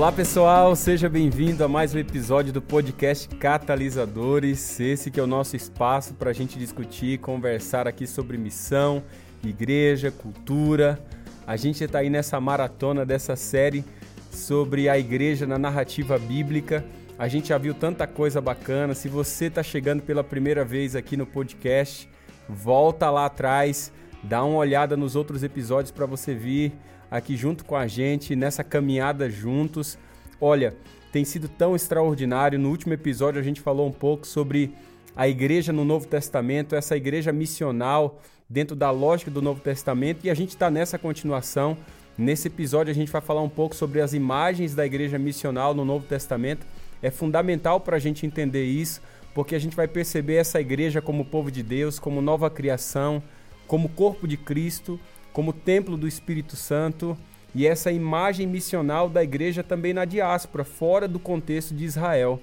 Olá pessoal, seja bem-vindo a mais um episódio do podcast Catalisadores. Esse que é o nosso espaço para a gente discutir, conversar aqui sobre missão, igreja, cultura. A gente está aí nessa maratona dessa série sobre a igreja na narrativa bíblica. A gente já viu tanta coisa bacana. Se você está chegando pela primeira vez aqui no podcast, volta lá atrás, dá uma olhada nos outros episódios para você vir aqui junto com a gente nessa caminhada juntos. Olha, tem sido tão extraordinário. No último episódio a gente falou um pouco sobre a igreja no Novo Testamento, essa igreja missional dentro da lógica do Novo Testamento, e a gente está nessa continuação. Nesse episódio a gente vai falar um pouco sobre as imagens da igreja missional no Novo Testamento. É fundamental para a gente entender isso, porque a gente vai perceber essa igreja como povo de Deus, como nova criação, como corpo de Cristo como templo do Espírito Santo e essa imagem missional da igreja também na diáspora, fora do contexto de Israel.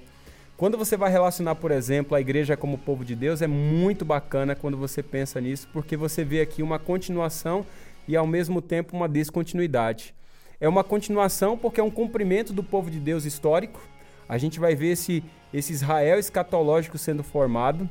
Quando você vai relacionar, por exemplo, a igreja como povo de Deus, é muito bacana quando você pensa nisso, porque você vê aqui uma continuação e ao mesmo tempo uma descontinuidade. É uma continuação porque é um cumprimento do povo de Deus histórico. A gente vai ver esse, esse Israel escatológico sendo formado.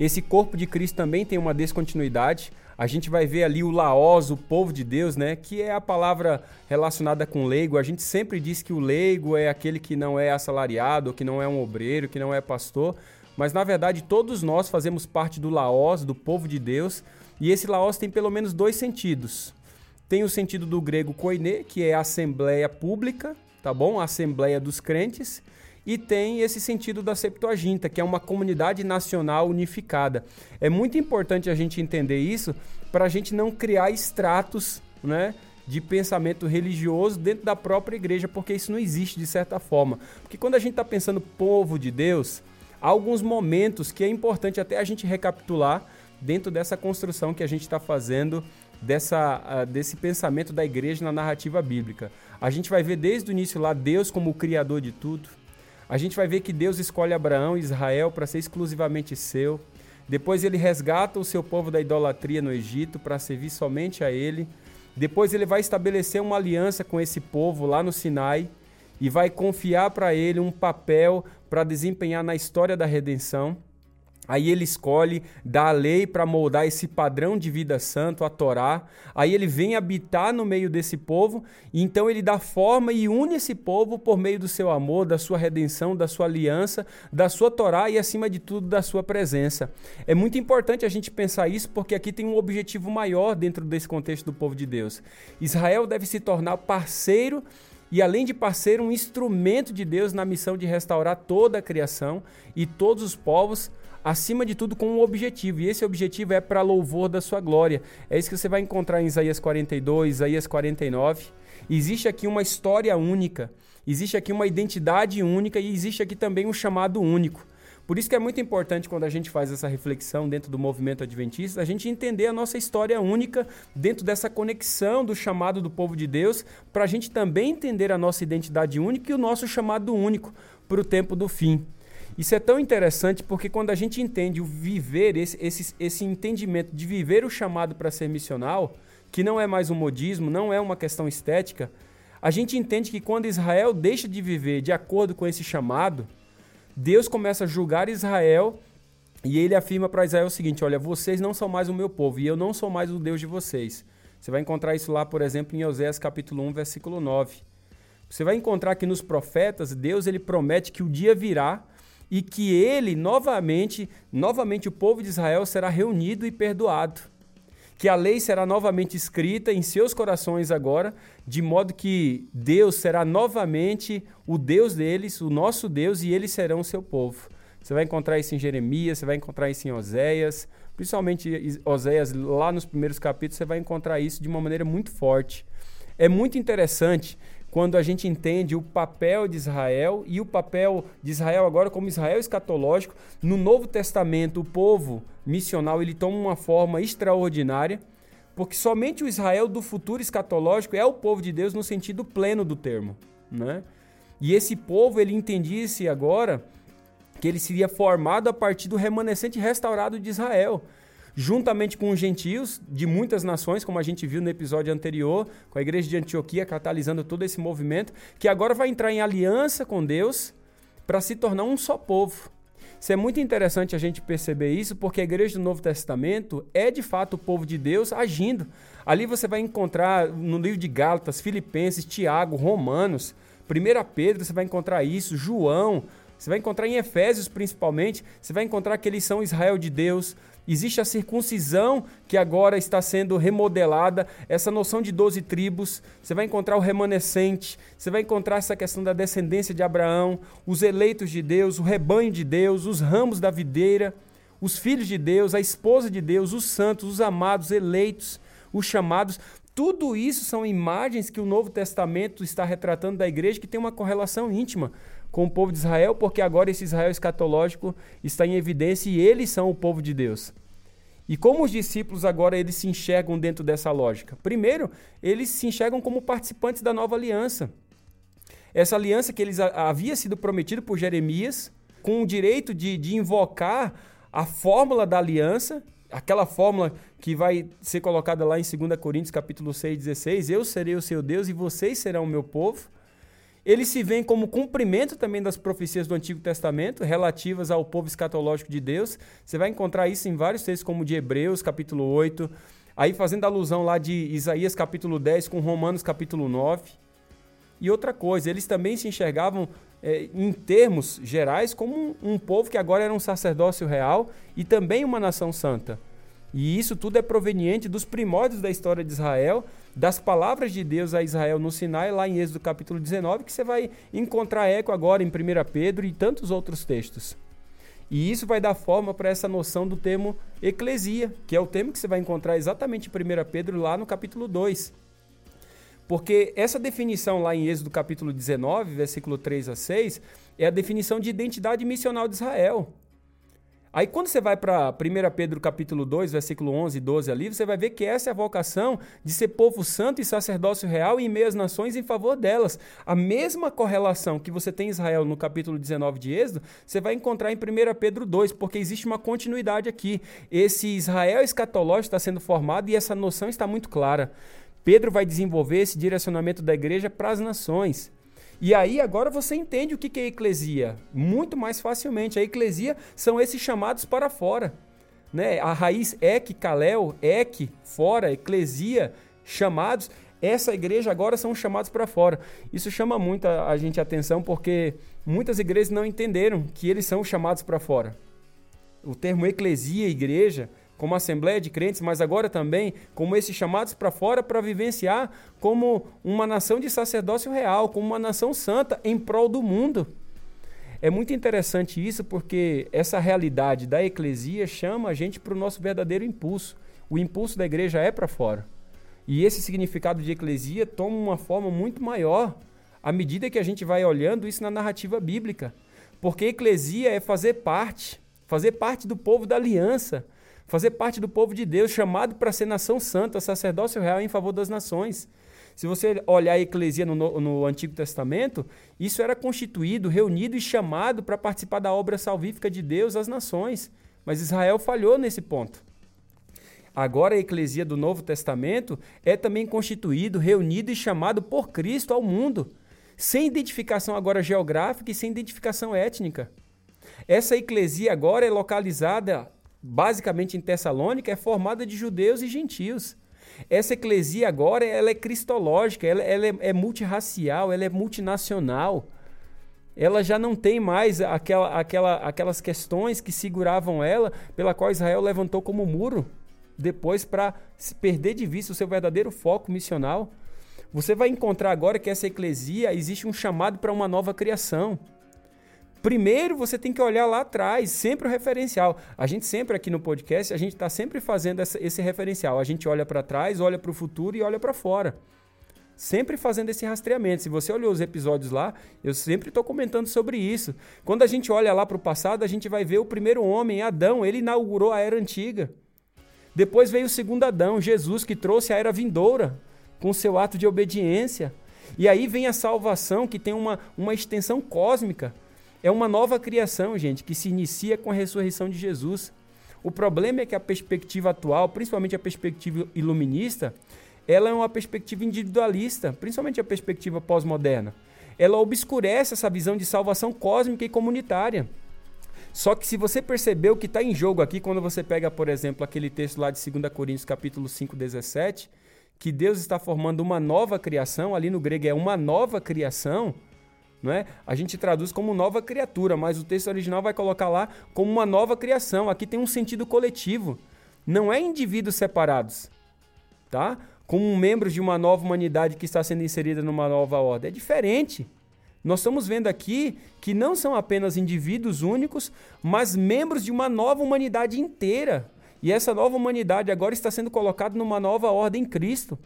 Esse corpo de Cristo também tem uma descontinuidade. A gente vai ver ali o laós, o povo de Deus, né? Que é a palavra relacionada com leigo. A gente sempre diz que o leigo é aquele que não é assalariado, que não é um obreiro, que não é pastor. Mas na verdade todos nós fazemos parte do laós, do povo de Deus. E esse laós tem pelo menos dois sentidos. Tem o sentido do grego koine, que é assembleia pública, tá bom? Assembleia dos crentes e tem esse sentido da Septuaginta, que é uma comunidade nacional unificada. É muito importante a gente entender isso para a gente não criar estratos né, de pensamento religioso dentro da própria igreja, porque isso não existe de certa forma. Porque quando a gente está pensando povo de Deus, há alguns momentos que é importante até a gente recapitular dentro dessa construção que a gente está fazendo dessa, uh, desse pensamento da igreja na narrativa bíblica. A gente vai ver desde o início lá Deus como o criador de tudo, a gente vai ver que Deus escolhe Abraão e Israel para ser exclusivamente seu. Depois ele resgata o seu povo da idolatria no Egito para servir somente a ele. Depois ele vai estabelecer uma aliança com esse povo lá no Sinai e vai confiar para ele um papel para desempenhar na história da redenção. Aí ele escolhe dar a lei para moldar esse padrão de vida santo, a Torá. Aí ele vem habitar no meio desse povo, e então ele dá forma e une esse povo por meio do seu amor, da sua redenção, da sua aliança, da sua Torá e acima de tudo da sua presença. É muito importante a gente pensar isso porque aqui tem um objetivo maior dentro desse contexto do povo de Deus. Israel deve se tornar parceiro e além de parceiro, um instrumento de Deus na missão de restaurar toda a criação e todos os povos acima de tudo com um objetivo, e esse objetivo é para louvor da sua glória. É isso que você vai encontrar em Isaías 42, Isaías 49. Existe aqui uma história única, existe aqui uma identidade única e existe aqui também um chamado único. Por isso que é muito importante quando a gente faz essa reflexão dentro do movimento adventista, a gente entender a nossa história única dentro dessa conexão do chamado do povo de Deus, para a gente também entender a nossa identidade única e o nosso chamado único para o tempo do fim. Isso é tão interessante porque quando a gente entende o viver, esse, esse, esse entendimento de viver o chamado para ser missional, que não é mais um modismo, não é uma questão estética, a gente entende que quando Israel deixa de viver de acordo com esse chamado, Deus começa a julgar Israel e ele afirma para Israel o seguinte: Olha, vocês não são mais o meu povo e eu não sou mais o Deus de vocês. Você vai encontrar isso lá, por exemplo, em Oséias capítulo 1, versículo 9. Você vai encontrar que nos profetas, Deus ele promete que o dia virá e que ele novamente, novamente o povo de Israel será reunido e perdoado. Que a lei será novamente escrita em seus corações agora, de modo que Deus será novamente o Deus deles, o nosso Deus, e eles serão o seu povo. Você vai encontrar isso em Jeremias, você vai encontrar isso em Oséias, principalmente Oséias, lá nos primeiros capítulos, você vai encontrar isso de uma maneira muito forte. É muito interessante quando a gente entende o papel de Israel e o papel de Israel agora como Israel escatológico. No Novo Testamento, o povo missional ele toma uma forma extraordinária, porque somente o Israel do futuro escatológico é o povo de Deus no sentido pleno do termo, né? E esse povo ele entendia-se agora que ele seria formado a partir do remanescente restaurado de Israel. Juntamente com os gentios de muitas nações, como a gente viu no episódio anterior, com a igreja de Antioquia catalisando todo esse movimento, que agora vai entrar em aliança com Deus para se tornar um só povo. Isso é muito interessante a gente perceber isso, porque a igreja do Novo Testamento é de fato o povo de Deus agindo. Ali você vai encontrar no livro de Gálatas, Filipenses, Tiago, Romanos, 1 Pedro, você vai encontrar isso, João, você vai encontrar em Efésios principalmente, você vai encontrar que eles são Israel de Deus. Existe a circuncisão que agora está sendo remodelada, essa noção de 12 tribos. Você vai encontrar o remanescente, você vai encontrar essa questão da descendência de Abraão, os eleitos de Deus, o rebanho de Deus, os ramos da videira, os filhos de Deus, a esposa de Deus, os santos, os amados, eleitos, os chamados. Tudo isso são imagens que o Novo Testamento está retratando da igreja que tem uma correlação íntima com o povo de Israel, porque agora esse Israel escatológico está em evidência e eles são o povo de Deus. E como os discípulos agora eles se enxergam dentro dessa lógica? Primeiro, eles se enxergam como participantes da nova aliança. Essa aliança que eles havia sido prometido por Jeremias, com o direito de, de invocar a fórmula da aliança, aquela fórmula que vai ser colocada lá em 2 Coríntios capítulo 6, 16, eu serei o seu Deus e vocês serão o meu povo. Ele se vê como cumprimento também das profecias do Antigo Testamento relativas ao povo escatológico de Deus. Você vai encontrar isso em vários textos, como de Hebreus, capítulo 8, aí fazendo alusão lá de Isaías, capítulo 10, com Romanos, capítulo 9. E outra coisa, eles também se enxergavam é, em termos gerais como um, um povo que agora era um sacerdócio real e também uma nação santa. E isso tudo é proveniente dos primórdios da história de Israel, das palavras de Deus a Israel no Sinai, lá em Êxodo capítulo 19, que você vai encontrar eco agora em 1 Pedro e tantos outros textos. E isso vai dar forma para essa noção do termo eclesia, que é o termo que você vai encontrar exatamente em 1 Pedro lá no capítulo 2. Porque essa definição lá em Êxodo capítulo 19, versículo 3 a 6, é a definição de identidade missional de Israel. Aí quando você vai para 1 Pedro capítulo 2, versículo 11 e 12 ali, você vai ver que essa é a vocação de ser povo santo e sacerdócio real em meio às nações em favor delas. A mesma correlação que você tem em Israel no capítulo 19 de Êxodo, você vai encontrar em 1 Pedro 2, porque existe uma continuidade aqui. Esse Israel escatológico está sendo formado e essa noção está muito clara. Pedro vai desenvolver esse direcionamento da igreja para as nações. E aí agora você entende o que é eclesia muito mais facilmente. A eclesia são esses chamados para fora. Né? A raiz ek, kalel, ek, fora, eclesia, chamados. Essa igreja agora são chamados para fora. Isso chama muito a, a gente a atenção porque muitas igrejas não entenderam que eles são chamados para fora. O termo eclesia, igreja, como assembleia de crentes, mas agora também como esses chamados para fora para vivenciar como uma nação de sacerdócio real, como uma nação santa em prol do mundo. É muito interessante isso porque essa realidade da eclesia chama a gente para o nosso verdadeiro impulso. O impulso da igreja é para fora. E esse significado de eclesia toma uma forma muito maior à medida que a gente vai olhando isso na narrativa bíblica. Porque eclesia é fazer parte, fazer parte do povo da aliança, fazer parte do povo de Deus, chamado para ser nação santa, sacerdócio real em favor das nações. Se você olhar a eclesia no, no, Antigo Testamento, isso era constituído, reunido e chamado para participar da obra salvífica de Deus às nações. Mas Israel falhou nesse ponto. Agora a eclesia do Novo Testamento é também constituído, reunido e chamado por Cristo ao mundo, sem identificação agora geográfica e sem identificação étnica. Essa eclesia agora é localizada basicamente em Tessalônica, é formada de judeus e gentios. Essa eclesia agora ela é cristológica, ela, ela é, é multirracial, ela é multinacional. Ela já não tem mais aquela, aquela, aquelas questões que seguravam ela, pela qual Israel levantou como muro, depois para perder de vista o seu verdadeiro foco missional. Você vai encontrar agora que essa eclesia existe um chamado para uma nova criação. Primeiro você tem que olhar lá atrás, sempre o referencial. A gente sempre aqui no podcast, a gente está sempre fazendo essa, esse referencial. A gente olha para trás, olha para o futuro e olha para fora. Sempre fazendo esse rastreamento. Se você olhou os episódios lá, eu sempre estou comentando sobre isso. Quando a gente olha lá para o passado, a gente vai ver o primeiro homem, Adão, ele inaugurou a era antiga. Depois veio o segundo Adão, Jesus, que trouxe a era vindoura, com seu ato de obediência. E aí vem a salvação, que tem uma, uma extensão cósmica é uma nova criação, gente, que se inicia com a ressurreição de Jesus. O problema é que a perspectiva atual, principalmente a perspectiva iluminista, ela é uma perspectiva individualista, principalmente a perspectiva pós-moderna. Ela obscurece essa visão de salvação cósmica e comunitária. Só que se você perceber o que está em jogo aqui, quando você pega, por exemplo, aquele texto lá de 2 Coríntios capítulo 5, 17, que Deus está formando uma nova criação, ali no grego é uma nova criação, não é? A gente traduz como nova criatura, mas o texto original vai colocar lá como uma nova criação. Aqui tem um sentido coletivo. Não é indivíduos separados, tá? Como membros de uma nova humanidade que está sendo inserida numa nova ordem. É diferente. Nós estamos vendo aqui que não são apenas indivíduos únicos, mas membros de uma nova humanidade inteira. E essa nova humanidade agora está sendo colocada numa nova ordem em Cristo.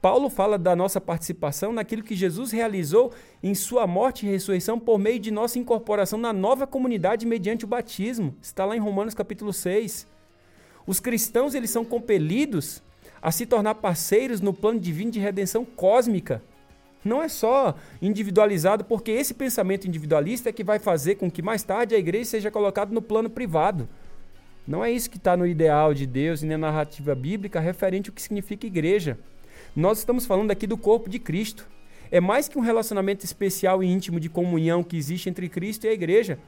Paulo fala da nossa participação naquilo que Jesus realizou em sua morte e ressurreição por meio de nossa incorporação na nova comunidade mediante o batismo. Está lá em Romanos capítulo 6. Os cristãos eles são compelidos a se tornar parceiros no plano divino de redenção cósmica. Não é só individualizado, porque esse pensamento individualista é que vai fazer com que mais tarde a igreja seja colocada no plano privado. Não é isso que está no ideal de Deus e na narrativa bíblica referente ao que significa igreja. Nós estamos falando aqui do corpo de Cristo. É mais que um relacionamento especial e íntimo de comunhão que existe entre Cristo e a igreja.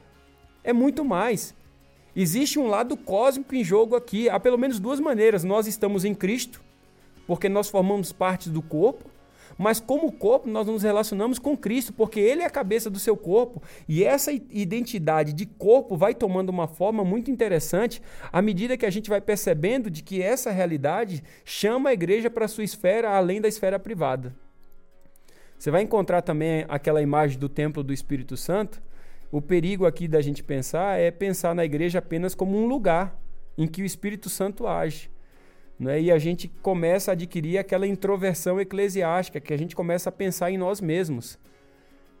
É muito mais. Existe um lado cósmico em jogo aqui. Há pelo menos duas maneiras. Nós estamos em Cristo, porque nós formamos parte do corpo, mas como corpo, nós nos relacionamos com Cristo, porque Ele é a cabeça do seu corpo. E essa identidade de corpo vai tomando uma forma muito interessante à medida que a gente vai percebendo de que essa realidade chama a igreja para sua esfera além da esfera privada. Você vai encontrar também aquela imagem do templo do Espírito Santo. O perigo aqui da gente pensar é pensar na igreja apenas como um lugar em que o Espírito Santo age. Né? E a gente começa a adquirir aquela introversão eclesiástica, que a gente começa a pensar em nós mesmos.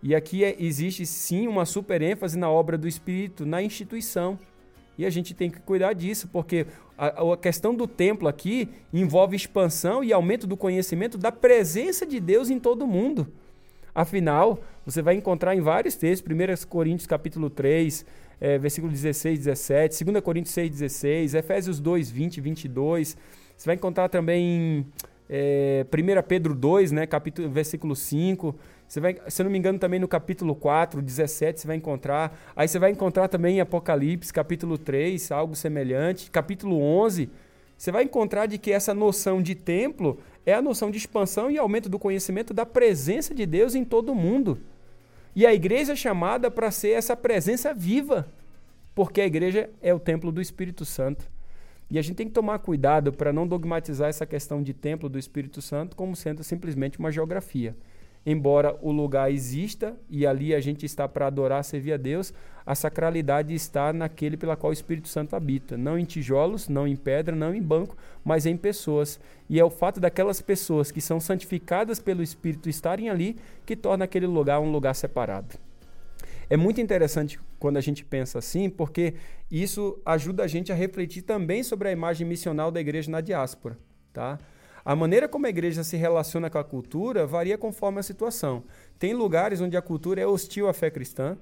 E aqui é, existe sim uma super ênfase na obra do Espírito, na instituição. E a gente tem que cuidar disso, porque a, a, questão do templo aqui envolve expansão e aumento do conhecimento da presença de Deus em todo mundo. Afinal, você vai encontrar em vários textos, 1 Coríntios capítulo 3, é, versículo 16, 17, 2 Coríntios 6, 16, Efésios 2, 20, 22, você vai encontrar também é, 1 Pedro 2, né, capítulo, versículo 5. Você vai, se eu não me engano, também no capítulo 4, 17, você vai encontrar. Aí você vai encontrar também em Apocalipse, capítulo 3, algo semelhante. Capítulo 11, você vai encontrar de que essa noção de templo é a noção de expansão e aumento do conhecimento da presença de Deus em todo o mundo. E a igreja é chamada para ser essa presença viva, porque a igreja é o templo do Espírito Santo. E a gente tem que tomar cuidado para não dogmatizar essa questão de templo do Espírito Santo como sendo simplesmente uma geografia. Embora o lugar exista e ali a gente está para adorar, servir a Deus, a sacralidade está naquele pela qual o Espírito Santo habita, não em tijolos, não em pedra, não em banco, mas em pessoas. E é o fato daquelas pessoas que são santificadas pelo Espírito estarem ali que torna aquele lugar um lugar separado. É muito interessante quando a gente pensa assim, porque isso ajuda a gente a refletir também sobre a imagem missional da igreja na diáspora, tá? A maneira como a igreja se relaciona com a cultura varia conforme a situação. Tem lugares onde a cultura é hostil à fé cristã,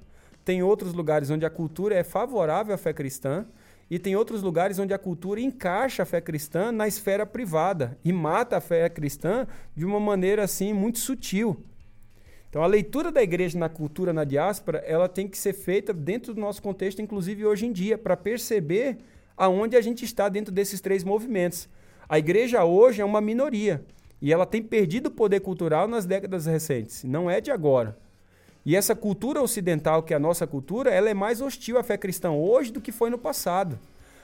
tem outros lugares onde a cultura é favorável à fé cristã, e tem outros lugares onde a cultura encaixa a fé cristã na esfera privada e mata a fé cristã de uma maneira assim muito sutil. Então, a leitura da igreja na cultura, na diáspora, ela tem que ser feita dentro do nosso contexto, inclusive hoje em dia, para perceber aonde a gente está dentro desses três movimentos. A igreja hoje é uma minoria e ela tem perdido o poder cultural nas décadas recentes, não é de agora. E essa cultura ocidental, que é a nossa cultura, ela é mais hostil à fé cristã hoje do que foi no passado.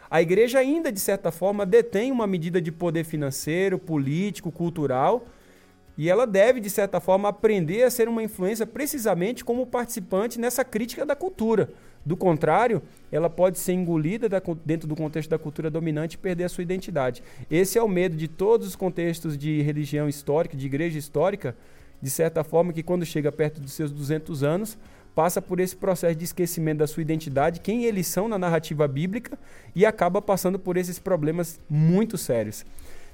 A igreja ainda, de certa forma, detém uma medida de poder financeiro, político, cultural, e ela deve, de certa forma, aprender a ser uma influência precisamente como participante nessa crítica da cultura. Do contrário, ela pode ser engolida da, dentro do contexto da cultura dominante e perder a sua identidade. Esse é o medo de todos os contextos de religião histórica, de igreja histórica, de certa forma, que quando chega perto dos seus 200 anos, passa por esse processo de esquecimento da sua identidade, quem eles são na narrativa bíblica, e acaba passando por esses problemas muito sérios.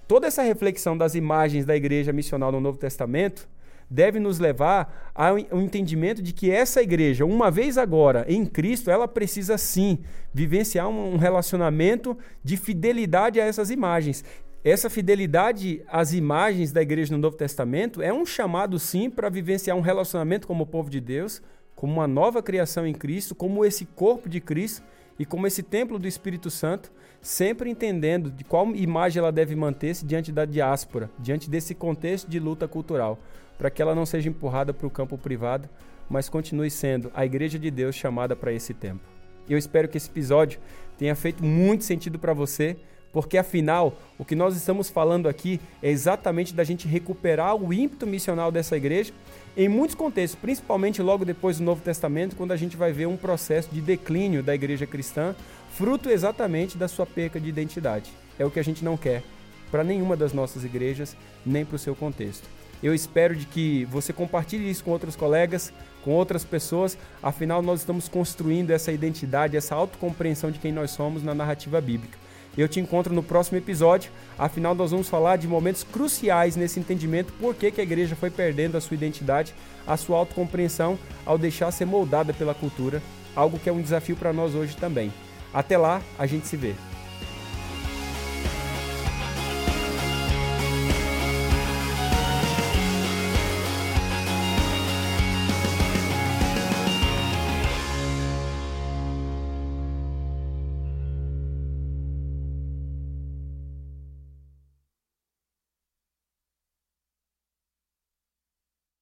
Toda essa reflexão das imagens da igreja missional no Novo Testamento deve nos levar ao entendimento de que essa igreja, uma vez agora em Cristo, ela precisa sim vivenciar um relacionamento de fidelidade a essas imagens. Essa fidelidade às imagens da igreja no Novo Testamento é um chamado sim para vivenciar um relacionamento como povo de Deus, como uma nova criação em Cristo, como esse corpo de Cristo e como esse templo do Espírito Santo, sempre entendendo de qual imagem ela deve manter-se diante da diáspora, diante desse contexto de luta cultural, para que ela não seja empurrada para o campo privado, mas continue sendo a igreja de Deus chamada para esse tempo. Eu espero que esse episódio tenha feito muito sentido para você, porque afinal, o que nós estamos falando aqui é exatamente da gente recuperar o ímpeto missional dessa igreja em muitos contextos, principalmente logo depois do Novo Testamento, quando a gente vai ver um processo de declínio da igreja cristã, fruto exatamente da sua perca de identidade. É o que a gente não quer para nenhuma das nossas igrejas, nem para o seu contexto. Eu espero de que você compartilhe isso com outros colegas, com outras pessoas, afinal nós estamos construindo essa identidade, essa autocompreensão de quem nós somos na narrativa bíblica. Eu te encontro no próximo episódio. Afinal, nós vamos falar de momentos cruciais nesse entendimento, por que, que a igreja foi perdendo a sua identidade, a sua autocompreensão ao deixar ser moldada pela cultura, algo que é um desafio para nós hoje também. Até lá, a gente se vê.